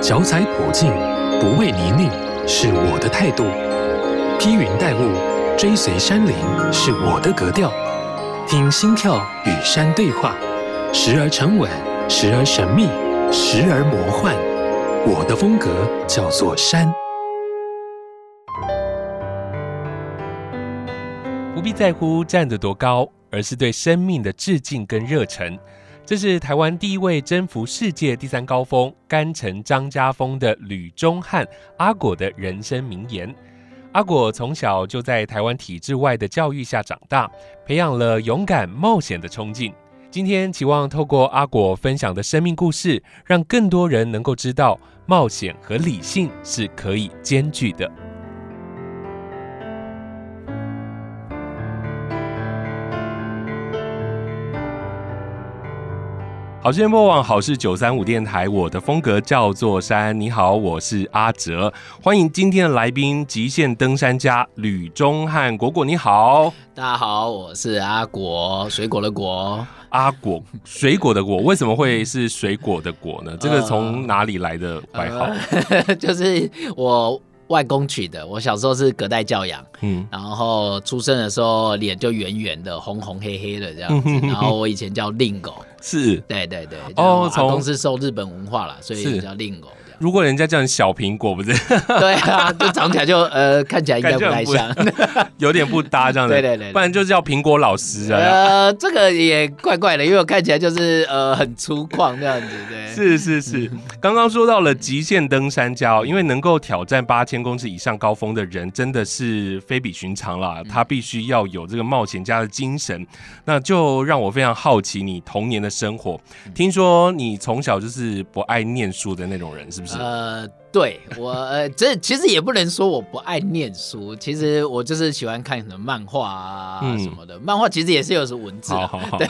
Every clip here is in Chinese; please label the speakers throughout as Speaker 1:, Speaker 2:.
Speaker 1: 脚踩普径，不畏泥泞，是我的态度；披云戴雾，追随山林，是我的格调。听心跳与山对话，时而沉稳，时而神秘，时而魔幻。我的风格叫做山。
Speaker 2: 不必在乎站得多高，而是对生命的致敬跟热忱。这是台湾第一位征服世界第三高峰甘城张家峰的吕中汉阿果的人生名言。阿果从小就在台湾体制外的教育下长大，培养了勇敢冒险的冲劲。今天期望透过阿果分享的生命故事，让更多人能够知道冒险和理性是可以兼具的。好事播网好事九三五电台，我的风格叫做山。你好，我是阿哲，欢迎今天的来宾，极限登山家吕中汉果果。你好，
Speaker 3: 大家好，我是阿果，水果的果。
Speaker 2: 阿果，水果的果，为什么会是水果的果呢？这个从哪里来的外号？
Speaker 3: 呃、就是我。外公取的，我小时候是隔代教养，嗯，然后出生的时候脸就圆圆的，红红黑黑的这样子，然后我以前叫令狗，
Speaker 2: 是，
Speaker 3: 对对对，哦，阿公是受日本文化了，所以叫令狗。
Speaker 2: 如果人家叫你小苹果，不是？
Speaker 3: 对啊，就长起来就呃，看起来应该不太像，
Speaker 2: 有点不搭这样子。对对对，不然就叫苹果老师啊。
Speaker 3: 呃，这个也怪怪的，因为我看起来就是呃很粗犷这样子。对，
Speaker 2: 是是是。刚刚说到了极限登山家，因为能够挑战八千公尺以上高峰的人，真的是非比寻常啦。他必须要有这个冒险家的精神。那就让我非常好奇你童年的生活。听说你从小就是不爱念书的那种人，是不是？
Speaker 3: 呃，对我 呃，这其实也不能说我不爱念书，其实我就是喜欢看什么漫画啊什么的。嗯、漫画其实也是有什么文字，好好好对，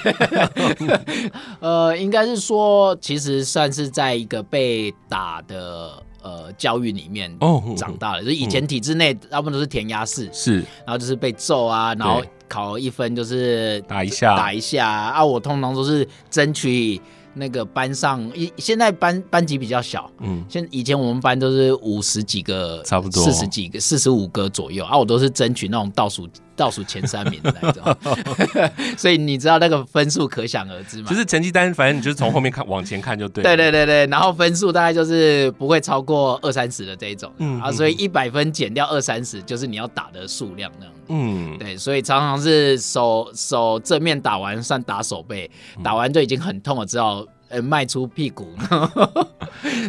Speaker 3: 呃，应该是说，其实算是在一个被打的呃教育里面长大了。哦、就是以前体制内大部分都是填鸭式，是，然后就是被揍啊，然后考一分就是
Speaker 2: 打一下
Speaker 3: 打一下啊。我通常都是争取。那个班上，一现在班班级比较小，嗯，现以前我们班都是五十几个，差不多。四十几个，四十五个左右。啊，我都是争取那种倒数。倒数前三名的那种，所以你知道那个分数可想而知嘛？
Speaker 2: 就是成绩单，反正你就是从后面看往前看就对。
Speaker 3: 对对对对，然后分数大概就是不会超过二三十的这一种，嗯啊，所以一百分减掉二三十，就是你要打的数量那样。嗯，对，所以常常是手手正面打完算打手背，打完就已经很痛了，只好。呃，迈出屁股，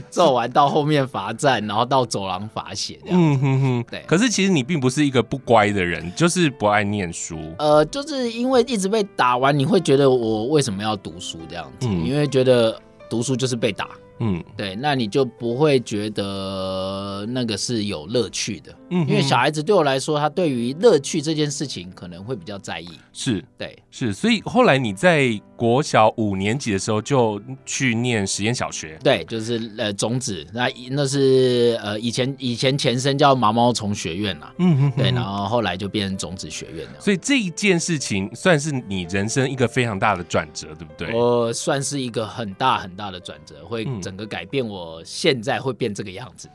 Speaker 3: 做完到后面罚站，然后到走廊罚写这样。嗯哼哼，对。
Speaker 2: 可是其实你并不是一个不乖的人，就是不爱念书。
Speaker 3: 呃，就是因为一直被打完，你会觉得我为什么要读书这样子？嗯、因为觉得读书就是被打。嗯，对，那你就不会觉得那个是有乐趣的。嗯，因为小孩子对我来说，他对于乐趣这件事情可能会比较在意。
Speaker 2: 是，
Speaker 3: 对，
Speaker 2: 是。所以后来你在国小五年级的时候就去念实验小学。
Speaker 3: 对，就是呃种子，那那是呃以前以前前身叫毛毛虫学院啦。嗯哼，对，然后后来就变成种子学院了。
Speaker 2: 所以这一件事情算是你人生一个非常大的转折，对不对？
Speaker 3: 我算是一个很大很大的转折，会。整个改变，我现在会变这个样子，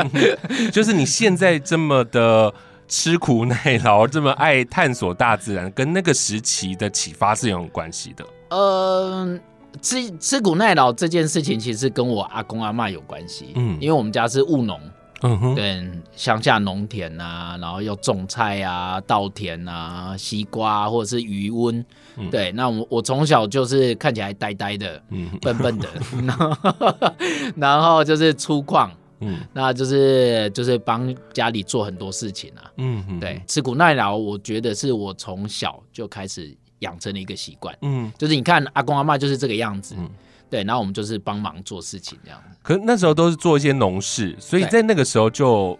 Speaker 2: 就是你现在这么的吃苦耐劳，这么爱探索大自然，跟那个时期的启发是有关系的。
Speaker 3: 嗯、呃，吃吃苦耐劳这件事情，其实跟我阿公阿妈有关系。嗯，因为我们家是务农。嗯哼，对，乡下农田啊，然后要种菜啊、稻田啊、西瓜或者是鱼温，嗯、对，那我我从小就是看起来呆呆的，嗯，笨笨的，然后然后就是粗犷，嗯，那就是就是帮家里做很多事情啊，嗯哼，对，吃苦耐劳，我觉得是我从小就开始养成了一个习惯，嗯，就是你看阿公阿妈就是这个样子。嗯对，然后我们就是帮忙做事情这样。
Speaker 2: 可那时候都是做一些农事，所以在那个时候就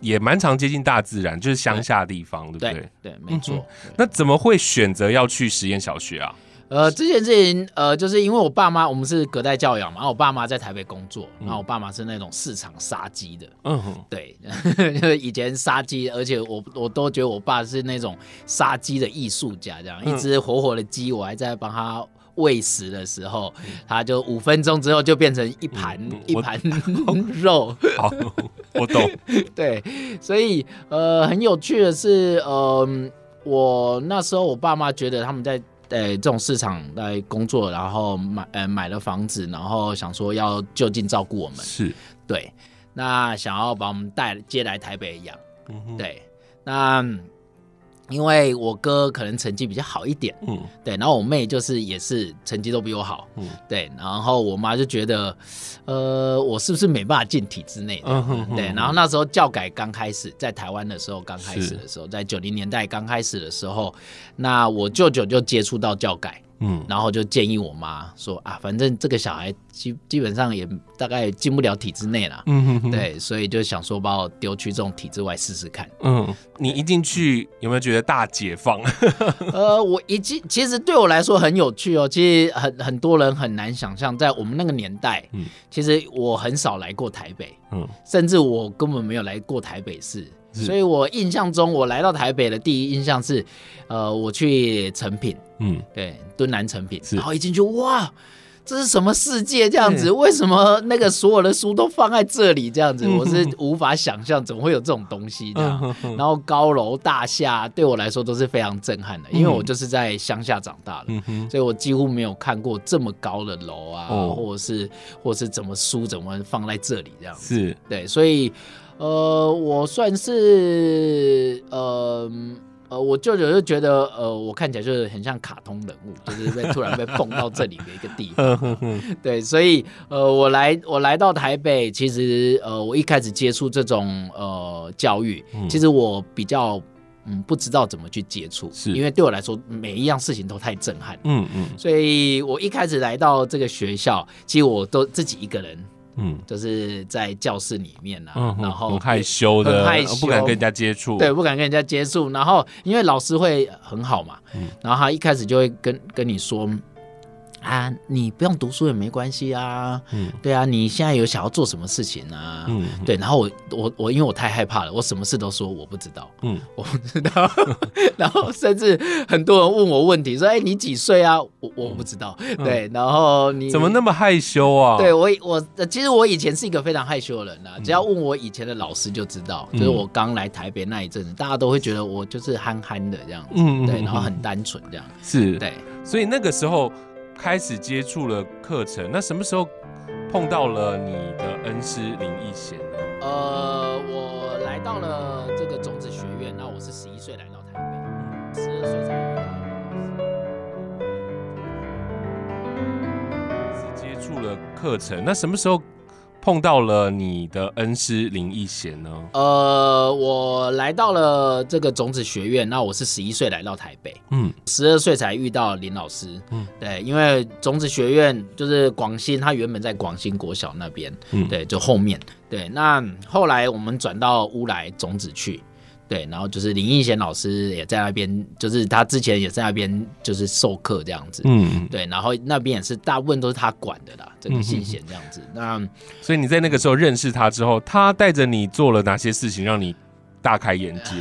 Speaker 2: 也蛮常接近大自然，就是乡下地方，对，对不对？
Speaker 3: 对，对，没错。嗯、
Speaker 2: 那怎么会选择要去实验小学啊？
Speaker 3: 呃，这件事情，呃，就是因为我爸妈，我们是隔代教养嘛，然后我爸妈在台北工作，然后我爸妈是那种市场杀鸡的，嗯哼，对，以前杀鸡，而且我我都觉得我爸是那种杀鸡的艺术家，这样、嗯、一只活活的鸡，我还在帮他。喂食的时候，它就五分钟之后就变成一盘、嗯、一盘 肉。
Speaker 2: 好，我懂。
Speaker 3: 对，所以呃，很有趣的是，呃，我那时候我爸妈觉得他们在呃这种市场来工作，然后买呃买了房子，然后想说要就近照顾我们，
Speaker 2: 是
Speaker 3: 对，那想要把我们带接来台北养，嗯，对，那。因为我哥可能成绩比较好一点，嗯，对，然后我妹就是也是成绩都比我好，嗯，对，然后我妈就觉得，呃，我是不是没办法进体制内？嗯哼哼，对，然后那时候教改刚开始，在台湾的时候刚开始的时候，在九零年代刚开始的时候，那我舅舅就接触到教改。嗯，然后就建议我妈说啊，反正这个小孩基基本上也大概进不了体制内了，嗯哼哼，对，所以就想说把我丢去这种体制外试试看。
Speaker 2: 嗯，你一进去有没有觉得大解放？
Speaker 3: 呃，我一进，其实对我来说很有趣哦。其实很很多人很难想象，在我们那个年代，嗯，其实我很少来过台北，嗯，甚至我根本没有来过台北市。所以我印象中，我来到台北的第一印象是，呃，我去成品，嗯，对，敦南成品，然后一进去，哇，这是什么世界？这样子，为什么那个所有的书都放在这里？这样子，我是无法想象，怎么会有这种东西这样。然后高楼大厦对我来说都是非常震撼的，因为我就是在乡下长大的，所以我几乎没有看过这么高的楼啊，或者是或者是怎么书怎么放在这里这样子。是对，所以。呃，我算是呃呃，我舅舅就觉得呃，我看起来就是很像卡通人物，就是被突然被蹦到这里的一个地方。对，所以呃，我来我来到台北，其实呃，我一开始接触这种呃教育，其实我比较嗯不知道怎么去接触，是因为对我来说每一样事情都太震撼。嗯嗯，所以我一开始来到这个学校，其实我都自己一个人。嗯，就是在教室里面啊，嗯、然后
Speaker 2: 很害羞的，
Speaker 3: 很害羞，
Speaker 2: 不敢跟人家接触，
Speaker 3: 对，不敢跟人家接触。然后因为老师会很好嘛，嗯、然后他一开始就会跟跟你说。啊，你不用读书也没关系啊。嗯，对啊，你现在有想要做什么事情啊？嗯，对。然后我我我，因为我太害怕了，我什么事都说 我不知道。嗯，我不知道。然后甚至很多人问我问题，说：“哎，你几岁啊？”我我不知道。对，然后你
Speaker 2: 怎么那么害羞啊？
Speaker 3: 对我我其实我以前是一个非常害羞的人啊。只要问我以前的老师就知道，就是我刚来台北那一阵子，大家都会觉得我就是憨憨的这样子。嗯，对，然后很单纯这样。
Speaker 2: 是，
Speaker 3: 对。
Speaker 2: 所以那个时候。开始接触了课程，那什么时候碰到了你的恩师林奕贤呢？
Speaker 3: 呃，我来到了这个种子学院，那我是十一岁来到台北，十二岁才遇
Speaker 2: 到。是接触了课程，那什么时候？碰到了你的恩师林义贤呢？
Speaker 3: 呃，我来到了这个种子学院，那我是十一岁来到台北，嗯，十二岁才遇到林老师，嗯，对，因为种子学院就是广兴，他原本在广兴国小那边，嗯，对，就后面，对，那后来我们转到乌来种子去。对，然后就是林义贤老师也在那边，就是他之前也在那边就是授课这样子，嗯，对，然后那边也是大部分都是他管的啦，这个信贤这样子。嗯、那
Speaker 2: 所以你在那个时候认识他之后，他带着你做了哪些事情让你？大开眼界，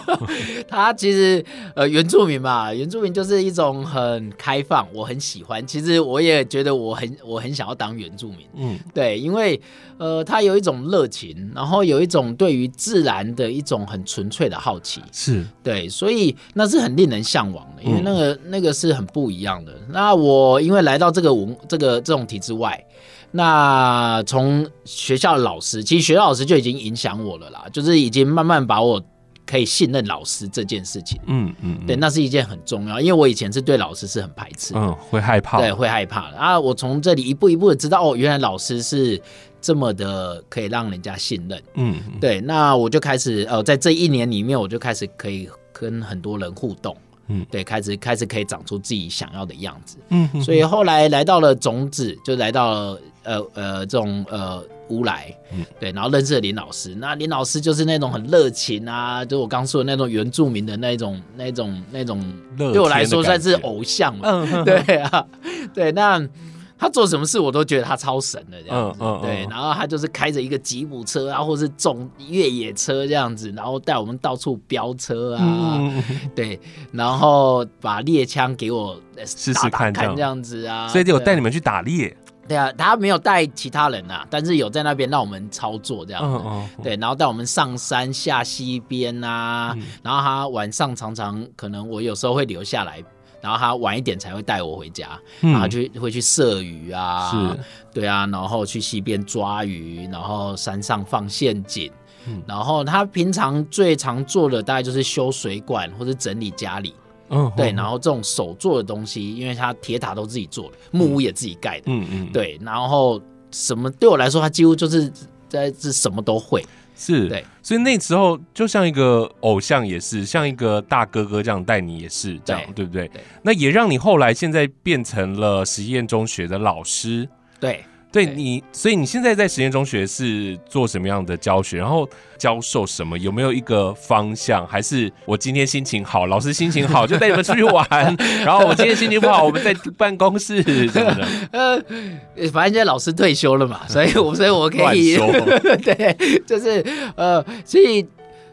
Speaker 3: 他其实呃原住民嘛，原住民就是一种很开放，我很喜欢。其实我也觉得我很我很想要当原住民，嗯，对，因为呃他有一种热情，然后有一种对于自然的一种很纯粹的好奇，
Speaker 2: 是对，
Speaker 3: 所以那是很令人向往的，因为那个、嗯、那个是很不一样的。那我因为来到这个文这个这种体制外。那从学校的老师，其实学校老师就已经影响我了啦，就是已经慢慢把我可以信任老师这件事情，嗯嗯，对，那是一件很重要，因为我以前是对老师是很排斥，
Speaker 2: 嗯，会害怕，
Speaker 3: 对，会害怕的。啊。我从这里一步一步的知道，哦，原来老师是这么的可以让人家信任，嗯，对，那我就开始，呃，在这一年里面，我就开始可以跟很多人互动。嗯，对，开始开始可以长出自己想要的样子。嗯，所以后来来到了种子，就来到了呃呃这种呃乌来，嗯，对，然后认识了林老师。那林老师就是那种很热情啊，就我刚说的那种原住民的那种那种那种，对我来说算是偶像嘛。嗯，对啊，对，那他做什么事我都觉得他超神的这样子，嗯嗯、对，然后他就是开着一个吉普车啊，或是重越野车这样子，然后带我们到处飙车啊，嗯、对，然后把猎枪给我试试看这样子啊，
Speaker 2: 所以就我带你们去打猎。
Speaker 3: 对啊，他没有带其他人啊，但是有在那边让我们操作这样子，嗯嗯嗯、对，然后带我们上山下溪边啊，嗯、然后他晚上常常可能我有时候会留下来。然后他晚一点才会带我回家，嗯、然后就会去射鱼啊，是。对啊，然后去溪边抓鱼，然后山上放陷阱，嗯、然后他平常最常做的大概就是修水管或者整理家里，嗯，对，然后这种手做的东西，因为他铁塔都自己做的，木屋也自己盖的，嗯嗯，对，然后什么对我来说，他几乎就是在这什么都会。
Speaker 2: 是，对，所以那时候就像一个偶像，也是像一个大哥哥这样带你，也是这样，对，对不对？对，那也让你后来现在变成了实验中学的老师，
Speaker 3: 对。
Speaker 2: 对你，所以你现在在实验中学是做什么样的教学？然后教授什么？有没有一个方向？还是我今天心情好，老师心情好就带你们出去玩？然后我今天心情不好，我们在办公室什么的。呃，
Speaker 3: 反正现在老师退休了嘛，所以我所以我可以 对，就是呃，所以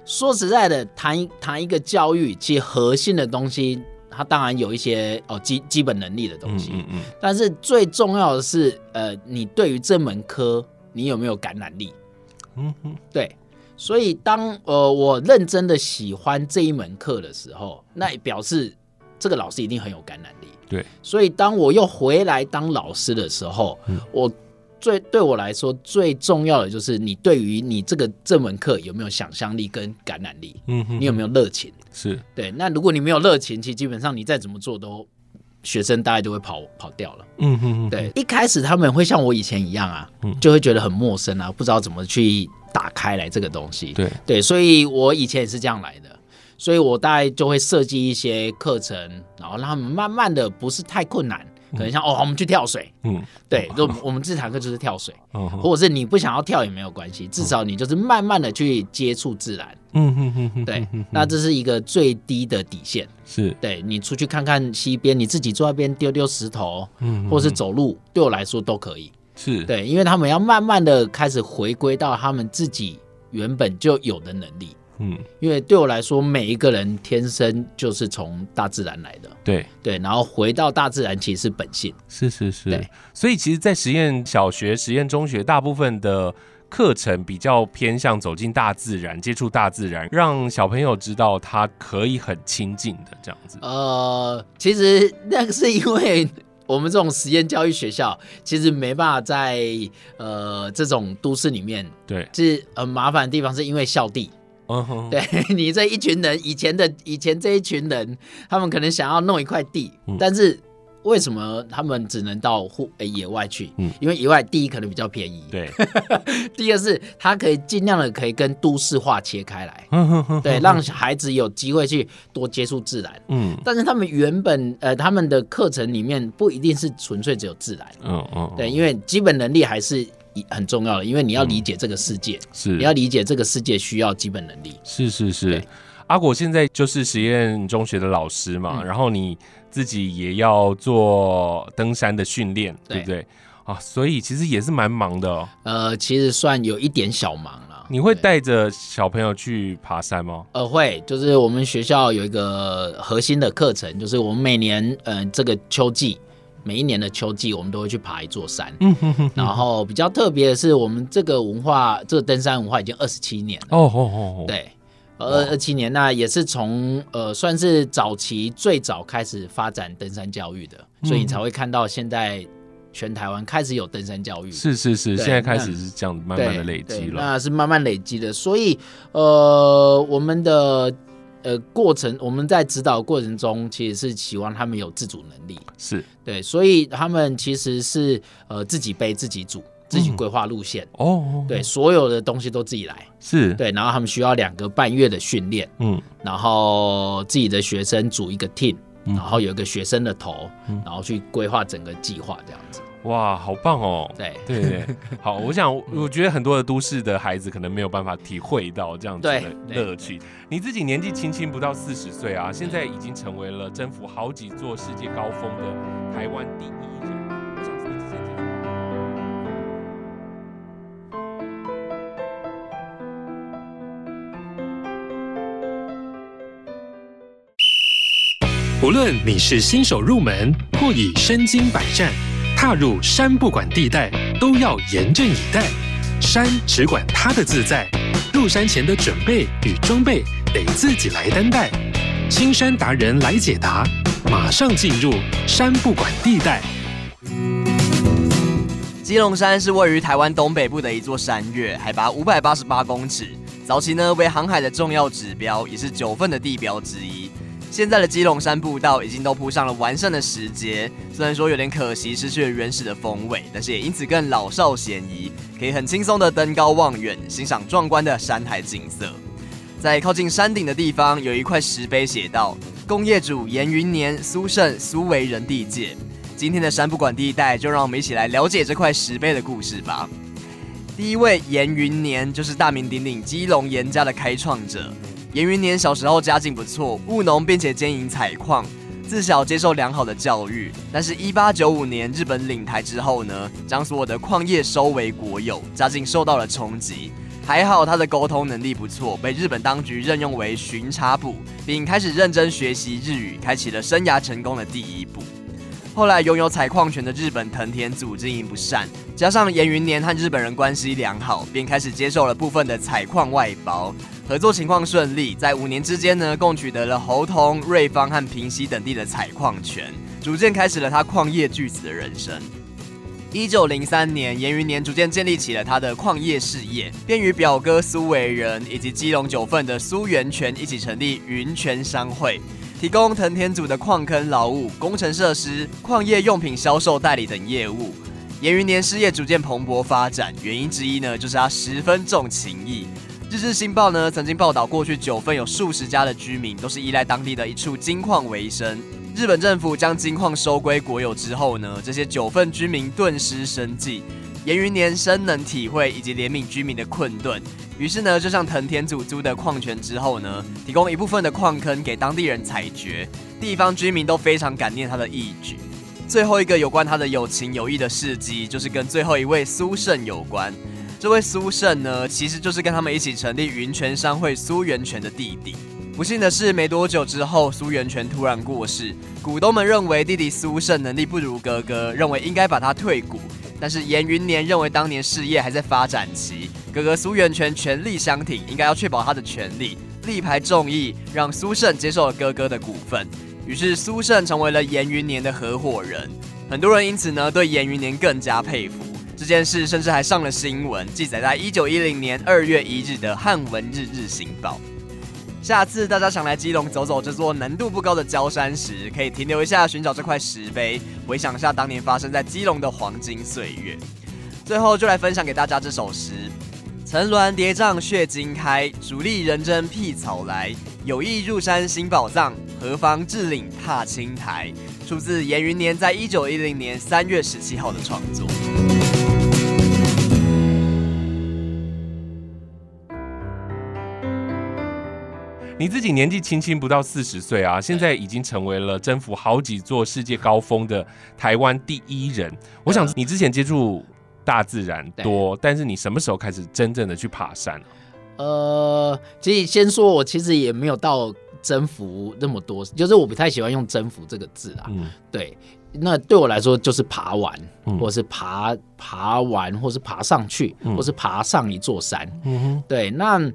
Speaker 3: 说实在的，谈谈一个教育，其实核心的东西。他当然有一些哦基基本能力的东西，嗯嗯嗯，但是最重要的是，呃，你对于这门科你有没有感染力？嗯哼，对，所以当呃我认真的喜欢这一门课的时候，那表示这个老师一定很有感染力。
Speaker 2: 对，
Speaker 3: 所以当我又回来当老师的时候，嗯、我。最对我来说最重要的就是你对于你这个这门课有没有想象力跟感染力，嗯哼，你有没有热情？
Speaker 2: 是
Speaker 3: 对。那如果你没有热情，其实基本上你再怎么做都学生大概就会跑跑掉了。嗯哼，对。一开始他们会像我以前一样啊，就会觉得很陌生啊，不知道怎么去打开来这个东西。
Speaker 2: 对
Speaker 3: 对，所以我以前也是这样来的，所以我大概就会设计一些课程，然后让他们慢慢的不是太困难。可能像哦，我们去跳水，嗯，对，就我们这堂课就是跳水，嗯，或者是你不想要跳也没有关系，至少你就是慢慢的去接触自然，嗯嗯嗯，对，那这是一个最低的底线，是对你出去看看溪边，你自己坐那边丢丢石头，嗯，或是走路，对我来说都可以，是对，因为他们要慢慢的开始回归到他们自己原本就有的能力。嗯，因为对我来说，每一个人天生就是从大自然来的，
Speaker 2: 对。
Speaker 3: 对，然后回到大自然其实是本性，
Speaker 2: 是是是，所以其实，在实验小学、实验中学，大部分的课程比较偏向走进大自然，接触大自然，让小朋友知道他可以很亲近的这样子。
Speaker 3: 呃，其实那个是因为我们这种实验教育学校，其实没办法在呃这种都市里面，
Speaker 2: 对，
Speaker 3: 是很麻烦的地方，是因为校地。对 你这一群人，以前的以前这一群人，他们可能想要弄一块地，嗯、但是为什么他们只能到户野外去？嗯，因为野外第一可能比较便宜，
Speaker 2: 对。
Speaker 3: 第二是它可以尽量的可以跟都市化切开来，对，让孩子有机会去多接触自然。嗯，但是他们原本呃他们的课程里面不一定是纯粹只有自然，嗯嗯，对，因为基本能力还是。很重要的，因为你要理解这个世界，嗯、是你要理解这个世界需要基本能力。
Speaker 2: 是是是，阿果现在就是实验中学的老师嘛，嗯、然后你自己也要做登山的训练，对，对不对？啊，所以其实也是蛮忙的哦。
Speaker 3: 呃，其实算有一点小忙了。
Speaker 2: 你会带着小朋友去爬山吗？
Speaker 3: 呃，会，就是我们学校有一个核心的课程，就是我们每年呃这个秋季。每一年的秋季，我们都会去爬一座山。嗯哼哼。然后比较特别的是，我们这个文化，这个登山文化已经二十七年了。哦哦哦。对，二二七年，那也是从呃算是早期最早开始发展登山教育的，所以你才会看到现在全台湾开始有登山教育。
Speaker 2: 是是是，现在开始是这样慢慢的累积了。
Speaker 3: 那是慢慢累积的，所以呃我们的。呃，过程我们在指导过程中，其实是希望他们有自主能力，
Speaker 2: 是。
Speaker 3: 对，所以他们其实是呃自己背自己煮，自己规划路线。哦，对，所有的东西都自己来，
Speaker 2: 是。
Speaker 3: 对，然后他们需要两个半月的训练，嗯，然后自己的学生组一个 team，然后有一个学生的头，然后去规划整个计划这样子。
Speaker 2: 哇好棒哦。
Speaker 3: 对。
Speaker 2: 对对 好我想我觉得很多的都市的孩子可能没有办法体会到这样子的乐趣。你自己年纪轻轻不到四十岁啊现在已经成为了征服好几座世界高峰的台湾第一人。
Speaker 1: 无论你是新手入门或已身经百战踏入山不管地带，都要严阵以待。山只管它的自在，入山前的准备与装备得自己来担待。青山达人来解答，马上进入山不管地带。
Speaker 4: 基隆山是位于台湾东北部的一座山岳，海拔五百八十八公尺。早期呢为航海的重要指标，也是九份的地标之一。现在的基隆山步道已经都铺上了完善的石阶，虽然说有点可惜失去了原始的风味，但是也因此更老少咸宜，可以很轻松的登高望远，欣赏壮观的山海景色。在靠近山顶的地方，有一块石碑写道：“工业主严云年、苏胜、苏为人地界。”今天的山不管地带，就让我们一起来了解这块石碑的故事吧。第一位严云年，就是大名鼎鼎基隆严家的开创者。严云年小时候家境不错，务农并且兼营采矿，自小接受良好的教育。但是，一八九五年日本领台之后呢，将所有的矿业收为国有，家境受到了冲击。还好他的沟通能力不错，被日本当局任用为巡查部，并开始认真学习日语，开启了生涯成功的第一步。后来拥有采矿权的日本藤田组经营不善，加上严云年和日本人关系良好，便开始接受了部分的采矿外包。合作情况顺利，在五年之间呢，共取得了猴硐、瑞芳和平溪等地的采矿权，逐渐开始了他矿业巨子的人生。一九零三年，严云年逐渐建立起了他的矿业事业，便与表哥苏为人以及基隆九份的苏源泉一起成立云泉商会，提供藤田组的矿坑劳务、工程设施、矿业用品销售代理等业务。严云年事业逐渐蓬勃发展，原因之一呢，就是他十分重情义。《日日新报》呢曾经报道，过去九份有数十家的居民都是依赖当地的一处金矿为生。日本政府将金矿收归国有之后呢，这些九份居民顿失生计。严云年深能体会以及怜悯居民的困顿，于是呢，就向藤田组租的矿权之后呢，提供一部分的矿坑给当地人采掘。地方居民都非常感念他的义举。最后一个有关他的有情有义的事迹，就是跟最后一位苏胜有关。这位苏胜呢，其实就是跟他们一起成立云泉商会苏源泉的弟弟。不幸的是，没多久之后，苏源泉突然过世。股东们认为弟弟苏胜能力不如哥哥，认为应该把他退股。但是严云年认为当年事业还在发展期，哥哥苏源泉全力相挺，应该要确保他的权利，力排众议，让苏胜接受了哥哥的股份。于是苏胜成为了严云年的合伙人。很多人因此呢，对严云年更加佩服。这件事甚至还上了新闻，记载在一九一零年二月一日的《汉文日日新报》。下次大家想来基隆走走这座难度不高的焦山时，可以停留一下，寻找这块石碑，回想一下当年发生在基隆的黄金岁月。最后就来分享给大家这首诗：层峦叠嶂血经开，主力人争辟草来。有意入山新宝藏，何妨置岭踏青台。出自严云年在一九一零年三月十七号的创作。
Speaker 2: 你自己年纪轻轻不到四十岁啊，现在已经成为了征服好几座世界高峰的台湾第一人。我想你之前接触大自然多，但是你什么时候开始真正的去爬山？
Speaker 3: 呃，其实先说，我其实也没有到征服那么多，就是我不太喜欢用“征服”这个字啊。嗯，对，那对我来说就是爬完，嗯、或是爬爬完，或是爬上去，嗯、或是爬上一座山。嗯哼，对，那。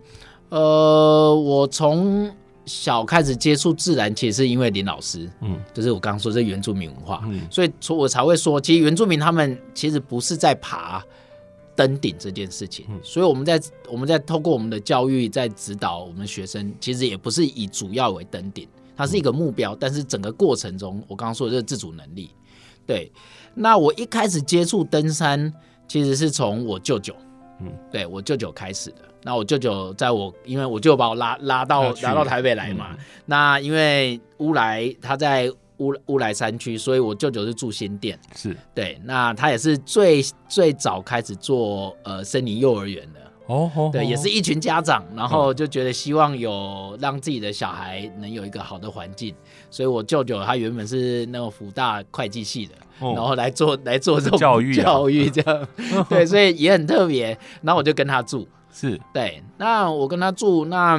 Speaker 3: 呃，我从小开始接触自然，其实是因为林老师，嗯，就是我刚刚说这原住民文化，嗯，所以我才会说，其实原住民他们其实不是在爬登顶这件事情，嗯，所以我们在我们在透过我们的教育在指导我们学生，其实也不是以主要为登顶，它是一个目标，但是整个过程中，我刚刚说的这个自主能力，对，那我一开始接触登山，其实是从我舅舅，嗯，对我舅舅开始的。那我舅舅在我，因为我舅舅把我拉拉到拉到台北来嘛。嗯、那因为乌来他在乌乌来山区，所以我舅舅是住新店。是对，那他也是最最早开始做呃森林幼儿园的。哦，哦对，也是一群家长，然后就觉得希望有让自己的小孩能有一个好的环境，所以我舅舅他原本是那个福大会计系的，哦、然后来做来做这种教育教育这样。对，所以也很特别。然后我就跟他住。是。对，那我跟他住，那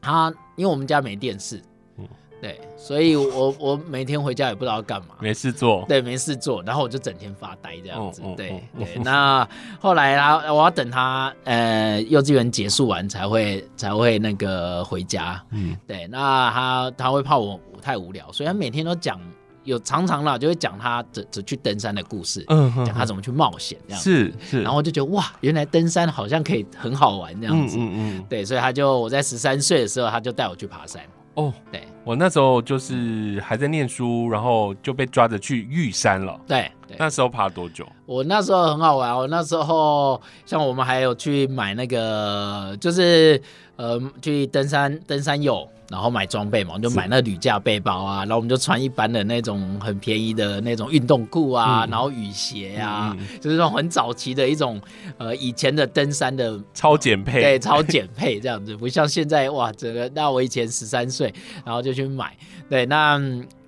Speaker 3: 他因为我们家没电视，嗯，对，所以我我每天回家也不知道干嘛，
Speaker 2: 没事做，
Speaker 3: 对，没事做，然后我就整天发呆这样子，嗯、对、嗯、对。那后来他我要等他呃幼稚园结束完才会才会那个回家，嗯，对。那他他会怕我太无聊，所以他每天都讲有常常啦，就会讲他怎怎去登山的故事，嗯，讲他怎么去冒险这样子，是是。然后就觉得哇，原来登山好像可以很好玩这样子，嗯嗯，嗯，对。所以他就我在十三岁的时候，他就带我去爬山。哦，对，
Speaker 2: 我那时候就是还在念书，然后就被抓着去玉山了。
Speaker 3: 对，
Speaker 2: 那时候爬多久？
Speaker 3: 我那时候很好玩，我那时候像我们还有去买那个，就是呃，去登山登山友。然后买装备嘛，我就买那铝架背包啊，然后我们就穿一般的那种很便宜的那种运动裤啊，嗯、然后雨鞋啊，嗯、就是那种很早期的一种呃以前的登山的
Speaker 2: 超简配，
Speaker 3: 对，超简配这样子，不像现在哇，整个那我以前十三岁，然后就去买，对，那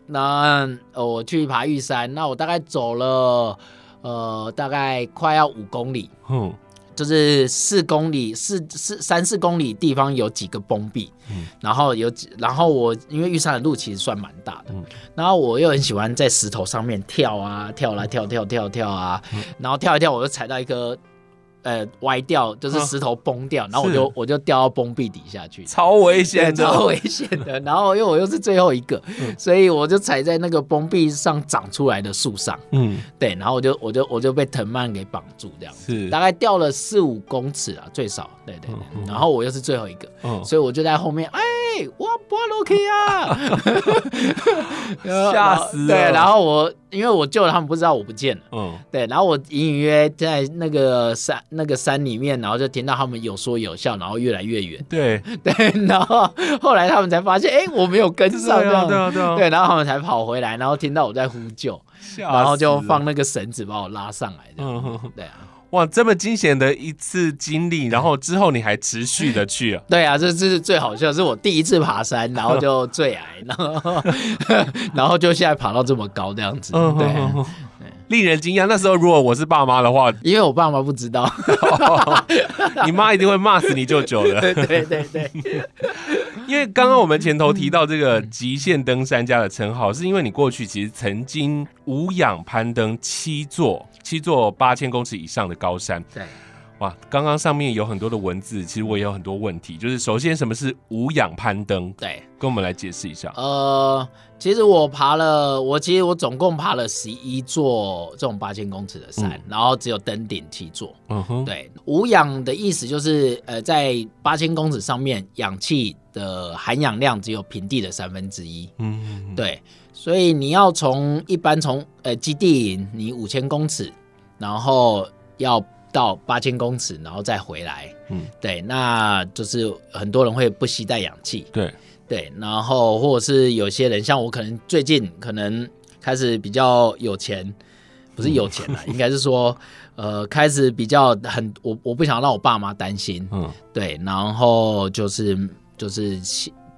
Speaker 3: 那呃我去爬玉山，那我大概走了呃大概快要五公里，嗯。就是四公里，四四三四公里地方有几个崩壁，嗯，然后有几，然后我因为玉山的路其实算蛮大的，嗯，然后我又很喜欢在石头上面跳啊，跳来跳跳跳跳啊，嗯，然后跳一跳，我就踩到一个。呃，歪掉就是石头崩掉，然后我就我就掉到崩壁底下去，
Speaker 2: 超危险，
Speaker 3: 超危险的。然后因为我又是最后一个，所以我就踩在那个崩壁上长出来的树上，嗯，对，然后我就我就我就被藤蔓给绑住，这样子，大概掉了四五公尺啊，最少，对对对。然后我又是最后一个，所以我就在后面，哎，我不落去啊，
Speaker 2: 吓死了。
Speaker 3: 对，然后我因为我救了他们，不知道我不见了，嗯，对，然后我隐隐约在那个山。那个山里面，然后就听到他们有说有笑，然后越来越远。
Speaker 2: 对
Speaker 3: 对，然后后来他们才发现，哎，我没有跟上，
Speaker 2: 对啊对啊对啊，
Speaker 3: 对，然后他们才跑回来，然后听到我在呼救，然后就放那个绳子把我拉上来。嗯，对啊，
Speaker 2: 哇，这么惊险的一次经历，然后之后你还持续的去啊？
Speaker 3: 对啊，这这是最好笑，是我第一次爬山，然后就最矮，然后 然后就现在爬到这么高这样子，对。
Speaker 2: 令人惊讶。那时候如果我是爸妈的话，
Speaker 3: 因为我爸妈不知道，
Speaker 2: 你妈一定会骂死你舅舅的。
Speaker 3: 对对对对，
Speaker 2: 因为刚刚我们前头提到这个极限登山家的称号，是因为你过去其实曾经无氧攀登七座七座八千公尺以上的高山。
Speaker 3: 对。
Speaker 2: 哇，刚刚上面有很多的文字，其实我也有很多问题。就是首先，什么是无氧攀登？
Speaker 3: 对，
Speaker 2: 跟我们来解释一下。
Speaker 3: 呃，其实我爬了，我其实我总共爬了十一座这种八千公尺的山，嗯、然后只有登顶七座。嗯哼，对，无氧的意思就是，呃，在八千公尺上面，氧气的含氧量只有平地的三分之一。嗯对，所以你要从一般从呃基地营，你五千公尺，然后要。到八千公尺，然后再回来，嗯，对，那就是很多人会不携带氧气，
Speaker 2: 对
Speaker 3: 对，然后或者是有些人像我，可能最近可能开始比较有钱，不是有钱了，嗯、应该是说，呃，开始比较很，我我不想让我爸妈担心，嗯，对，然后就是就是。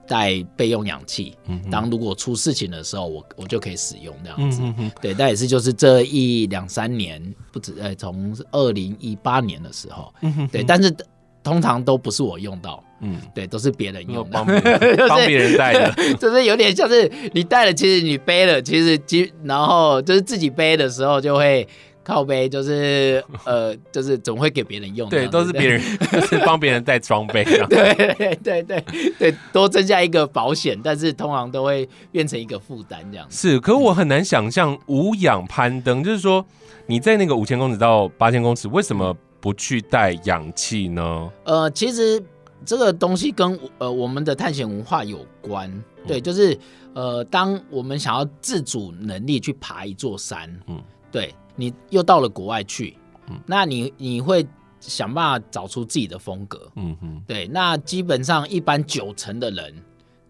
Speaker 3: 带备用氧气，当如果出事情的时候，我我就可以使用这样子。嗯、哼哼对，但也是就是这一两三年，不止呃，从二零一八年的时候，嗯、哼哼对，但是通常都不是我用到，嗯，对，都是别人用的，帮别
Speaker 2: 人带的，
Speaker 3: 就是有点像是你带了，其实你背了，其实其然后就是自己背的时候就会。靠背就是呃，就是总会给别人用，
Speaker 2: 对，都是别人，就是帮别人带装备，
Speaker 3: 对对对对对，多增加一个保险，但是通常都会变成一个负担这样。
Speaker 2: 是，可我很难想象无氧攀登，就是说你在那个五千公尺到八千公尺，为什么不去带氧气呢？
Speaker 3: 呃，其实这个东西跟呃我们的探险文化有关，对，就是呃，当我们想要自主能力去爬一座山，嗯，对。你又到了国外去，嗯，那你你会想办法找出自己的风格，嗯哼，对。那基本上一般九成的人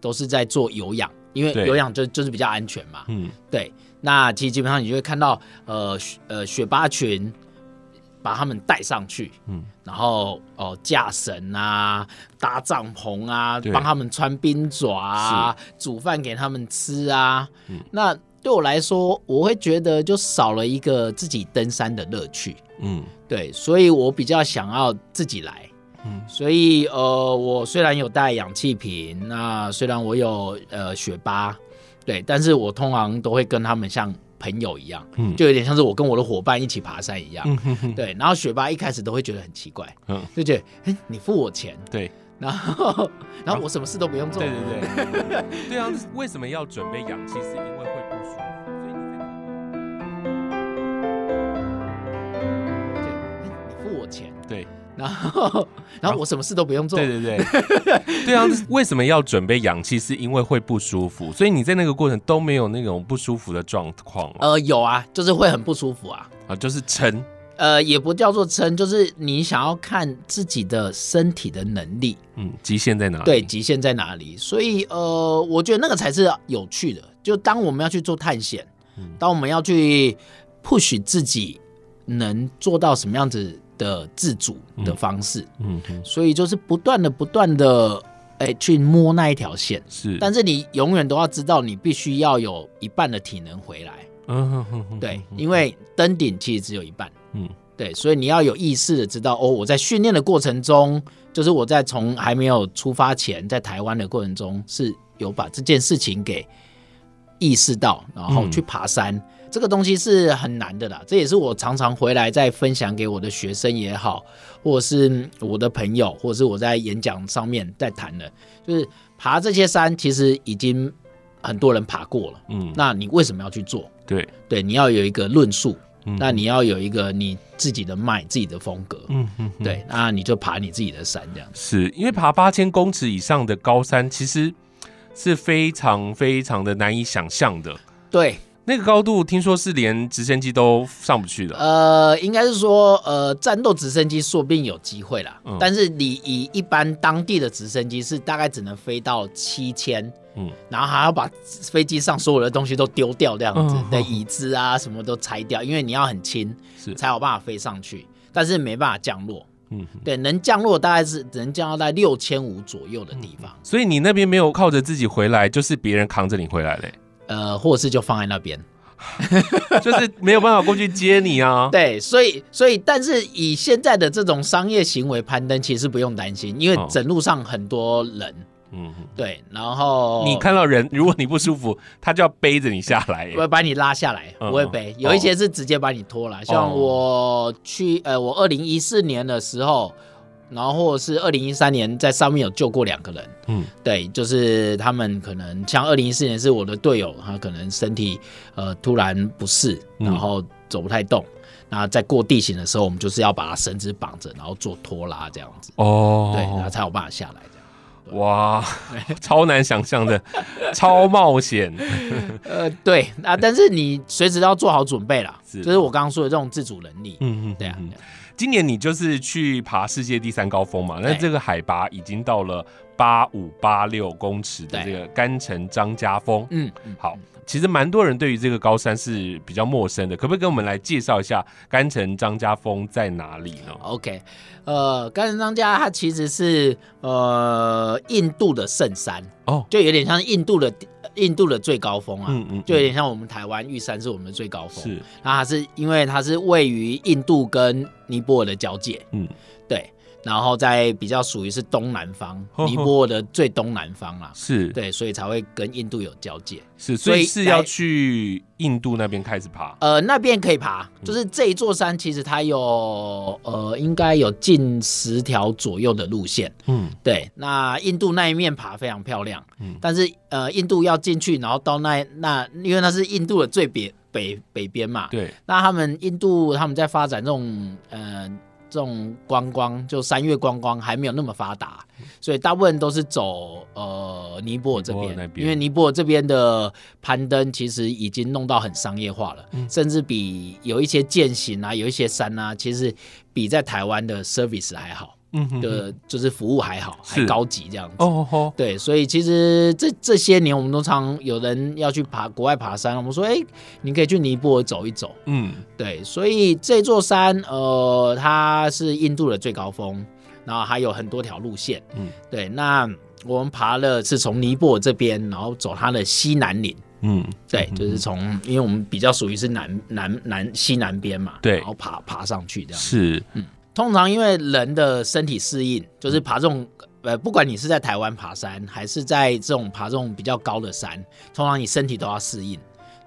Speaker 3: 都是在做有氧，因为有氧就就是比较安全嘛，嗯，对。那其实基本上你就会看到，呃呃，雪巴群把他们带上去，嗯，然后哦架绳啊，搭帐篷啊，帮他们穿冰爪啊，煮饭给他们吃啊，嗯，那。对我来说，我会觉得就少了一个自己登山的乐趣。嗯，对，所以我比较想要自己来。嗯，所以呃，我虽然有带氧气瓶，那虽然我有呃雪巴，对，但是我通常都会跟他们像朋友一样，嗯，就有点像是我跟我的伙伴一起爬山一样，嗯哼哼，对。然后学霸一开始都会觉得很奇怪，嗯，就觉得哎，你付我钱，
Speaker 2: 对，
Speaker 3: 然后 然后我什么事都不用做，
Speaker 2: 对对对，对啊，为什么要准备氧气？是因为会不舒服，所以你付我钱。
Speaker 3: 对，然后，然后我什么事都不用做。
Speaker 2: 对对对，对 啊，为什么要准备氧气？是因为会不舒服，所以你在那个过程都没有那种不舒服的状况。
Speaker 3: 呃，有啊，就是会很不舒服啊。
Speaker 2: 啊，就是撑。
Speaker 3: 呃，也不叫做撑，就是你想要看自己的身体的能力，
Speaker 2: 嗯，极限在哪里？
Speaker 3: 对，极限在哪里？所以，呃，我觉得那个才是有趣的。就当我们要去做探险，嗯，当我们要去 push 自己能做到什么样子。的自主的方式，嗯，所以就是不断的、不断的，哎，去摸那一条线，
Speaker 2: 是，
Speaker 3: 但是你永远都要知道，你必须要有一半的体能回来，嗯哼，对，因为登顶其实只有一半，嗯，对，所以你要有意识的知道，哦，我在训练的过程中，就是我在从还没有出发前，在台湾的过程中，是有把这件事情给意识到，然后去爬山。这个东西是很难的啦，这也是我常常回来再分享给我的学生也好，或者是我的朋友，或者是我在演讲上面在谈的，就是爬这些山，其实已经很多人爬过了，嗯，那你为什么要去做？
Speaker 2: 对。
Speaker 3: 对，你要有一个论述，嗯，那你要有一个你自己的脉、自己的风格，嗯嗯，对，那你就爬你自己的山，这样。
Speaker 2: 是因为爬八千公尺以上的高山，其实是非常非常的难以想象的，
Speaker 3: 对。
Speaker 2: 那个高度听说是连直升机都上不去的。
Speaker 3: 呃，应该是说，呃，战斗直升机说不定有机会啦。嗯。但是你以一般当地的直升机是大概只能飞到七千，嗯，然后还要把飞机上所有的东西都丢掉，这样子的椅子啊什么都拆掉，因为你要很轻，是才有办法飞上去，但是没办法降落。嗯，对，能降落大概是只能降落在六千五左右的地方。
Speaker 2: 所以你那边没有靠着自己回来，就是别人扛着你回来嘞。
Speaker 3: 呃，或者是就放在那边，
Speaker 2: 就是没有办法过去接你啊。
Speaker 3: 对，所以所以，但是以现在的这种商业行为攀登，其实不用担心，因为整路上很多人，嗯，对。然后
Speaker 2: 你看到人，如果你不舒服，他就要背着你下来，
Speaker 3: 不会把你拉下来，不会背。有一些是直接把你拖来，像我去，呃，我二零一四年的时候。然后或者是二零一三年在上面有救过两个人，嗯，对，就是他们可能像二零一四年是我的队友，他可能身体呃突然不适，然后走不太动，嗯、那在过地形的时候，我们就是要把它绳子绑着，然后做拖拉这样子，哦，对，然后才有办法下来这样。
Speaker 2: 哇，超难想象的，超冒险。
Speaker 3: 呃，对啊，但是你随时都要做好准备啦，是。就是我刚刚说的这种自主能力，嗯嗯，对啊。
Speaker 2: 今年你就是去爬世界第三高峰嘛？那这个海拔已经到了八五八六公尺的这个甘城张家峰。嗯，好，其实蛮多人对于这个高山是比较陌生的，可不可以跟我们来介绍一下甘城张家峰在哪里呢
Speaker 3: ？OK，呃，干城张家它其实是呃印度的圣山。哦，就有点像印度的。印度的最高峰啊，嗯嗯，就有点像我们台湾玉山是我们的最高峰，是，那它是因为它是位于印度跟尼泊尔的交界，嗯，对。然后在比较属于是东南方，尼泊尔的最东南方啦，是对，所以才会跟印度有交界，
Speaker 2: 是，所以是要去印度那边开始爬。
Speaker 3: 呃，那边可以爬，就是这一座山其实它有呃，应该有近十条左右的路线，嗯，对。那印度那一面爬非常漂亮，嗯，但是呃，印度要进去，然后到那那，因为那是印度的最北北北边嘛，对。那他们印度他们在发展这种呃。这种观光就三月观光还没有那么发达，所以大部分都是走呃尼泊尔这边，因为尼泊尔这边的攀登其实已经弄到很商业化了，嗯、甚至比有一些健行啊，有一些山啊，其实比在台湾的 service 还好。嗯的，就是服务还好，还高级这样子。哦吼，对，所以其实这这些年，我们都常有人要去爬国外爬山，我们说，哎、欸，你可以去尼泊尔走一走。嗯，对，所以这座山，呃，它是印度的最高峰，然后还有很多条路线。嗯，对，那我们爬了是从尼泊尔这边，然后走它的西南岭。嗯，对，就是从，因为我们比较属于是南南南西南边嘛，对，然后爬爬上去这样。
Speaker 2: 是，嗯。
Speaker 3: 通常因为人的身体适应，就是爬这种呃，不管你是在台湾爬山，还是在这种爬这种比较高的山，通常你身体都要适应。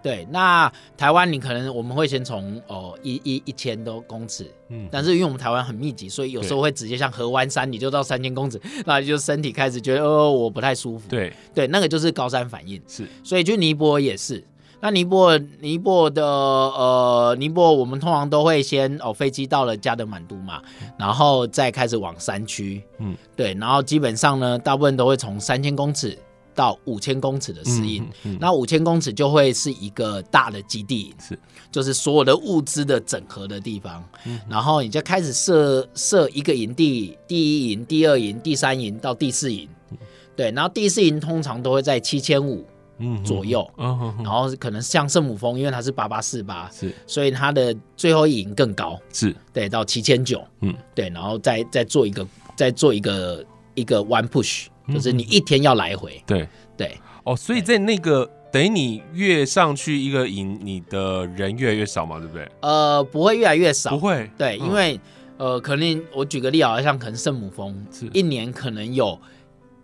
Speaker 3: 对，那台湾你可能我们会先从哦一一一千多公尺，嗯，但是因为我们台湾很密集，所以有时候会直接像河湾山，你就到三千公尺，那你就身体开始觉得哦我不太舒服。
Speaker 2: 对
Speaker 3: 对，那个就是高山反应。
Speaker 2: 是，
Speaker 3: 所以去尼泊尔也是。那尼泊尔尼泊尔的呃尼泊尔，我们通常都会先哦飞机到了加德满都嘛，然后再开始往山区。嗯，对，然后基本上呢，大部分都会从三千公尺。到五千公尺的适应，嗯嗯、那五千公尺就会是一个大的基地，是，就是所有的物资的整合的地方。嗯、然后你就开始设设一个营地，第一营、第二营、第三营到第四营，嗯、对，然后第四营通常都会在七千五左右，嗯嗯、然后可能像圣母峰，因为它是八八四八，是，所以它的最后一营更高，是。对，到七千九，嗯，对，然后再再做一个再做一个一个 one push。就是你一天要来回，
Speaker 2: 对、嗯、
Speaker 3: 对，对。
Speaker 2: 哦，所以在那个等于你越上去一个营，你的人越来越少嘛，对不对？
Speaker 3: 呃，不会越来越少，
Speaker 2: 不会，
Speaker 3: 对，嗯、因为呃，可能我举个例啊像可能圣母峰是。一年可能有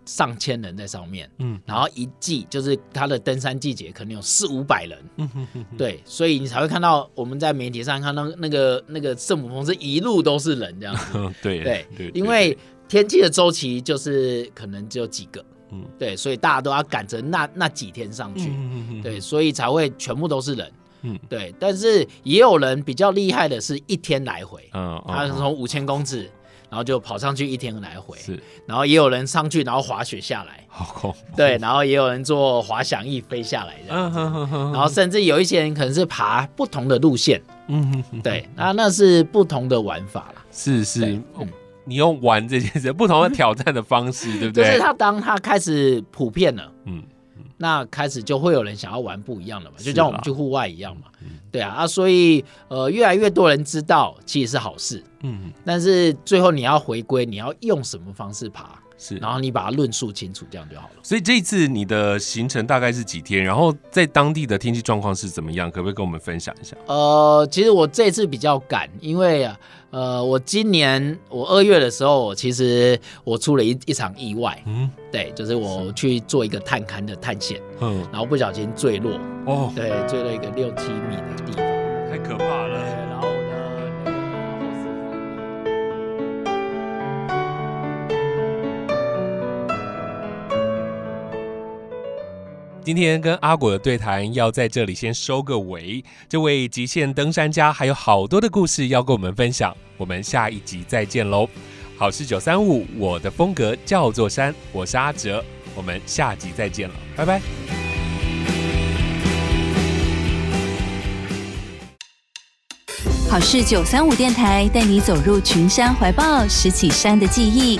Speaker 3: 上千人在上面，嗯，然后一季就是它的登山季节可能有四五百人，嗯哼哼哼，对，所以你才会看到我们在媒体上看到那个那个圣母峰是一路都是人这样子，
Speaker 2: 对
Speaker 3: 对对，因为。天气的周期就是可能只有几个，嗯，对，所以大家都要赶着那那几天上去，嗯嗯对，所以才会全部都是人，嗯，对。但是也有人比较厉害的是一天来回，嗯，他是从五千公尺，然后就跑上去一天来回，是。然后也有人上去，然后滑雪下来，好，对。然后也有人坐滑翔翼飞下来这样子，然后甚至有一些人可能是爬不同的路线，嗯，对。那那是不同的玩法啦，
Speaker 2: 是是，嗯。你用玩这件事，不同的挑战的方式，对不对？
Speaker 3: 就是他当他开始普遍了，嗯，嗯，那开始就会有人想要玩不一样的嘛，就像我们去户外一样嘛，嗯，对啊啊，所以呃，越来越多人知道其实是好事，嗯，但是最后你要回归，你要用什么方式爬？是，然后你把它论述清楚，这样就好了。
Speaker 2: 所以这一次你的行程大概是几天？然后在当地的天气状况是怎么样？可不可以跟我们分享一下？
Speaker 3: 呃，其实我这次比较赶，因为啊，呃，我今年我二月的时候，其实我出了一一场意外。嗯，对，就是我去做一个探勘的探险，嗯，然后不小心坠落。哦，对，坠落一个六七米的地方，
Speaker 2: 太可怕了。今天跟阿果的对谈要在这里先收个尾。这位极限登山家还有好多的故事要跟我们分享，我们下一集再见喽！好事九三五，我的风格叫做山，我是阿哲，我们下集再见了，拜拜。
Speaker 5: 好事九三五电台带你走入群山怀抱，拾起山的记忆。